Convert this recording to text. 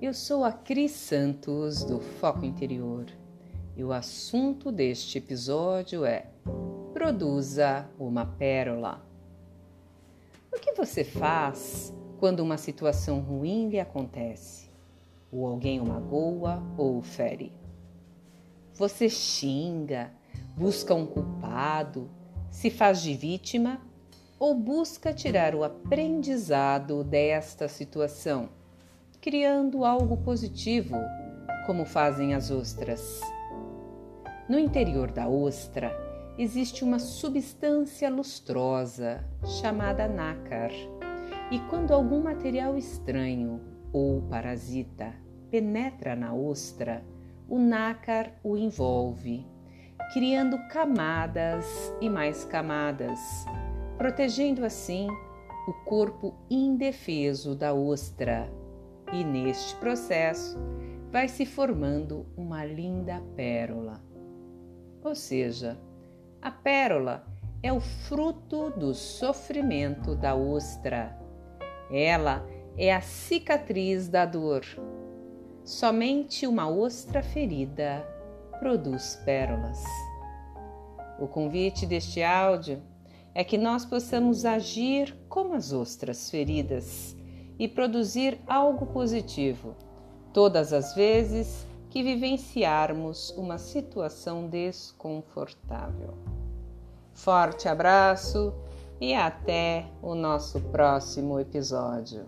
Eu sou a Cris Santos do Foco Interior e o assunto deste episódio é Produza uma pérola. O que você faz quando uma situação ruim lhe acontece? Ou alguém o magoa ou o fere? Você xinga, busca um culpado, se faz de vítima ou busca tirar o aprendizado desta situação? Criando algo positivo, como fazem as ostras. No interior da ostra existe uma substância lustrosa chamada nácar, e quando algum material estranho ou parasita penetra na ostra, o nácar o envolve, criando camadas e mais camadas, protegendo assim o corpo indefeso da ostra e neste processo vai se formando uma linda pérola. Ou seja, a pérola é o fruto do sofrimento da ostra. Ela é a cicatriz da dor. Somente uma ostra ferida produz pérolas. O convite deste áudio é que nós possamos agir como as ostras feridas e produzir algo positivo todas as vezes que vivenciarmos uma situação desconfortável. Forte abraço e até o nosso próximo episódio.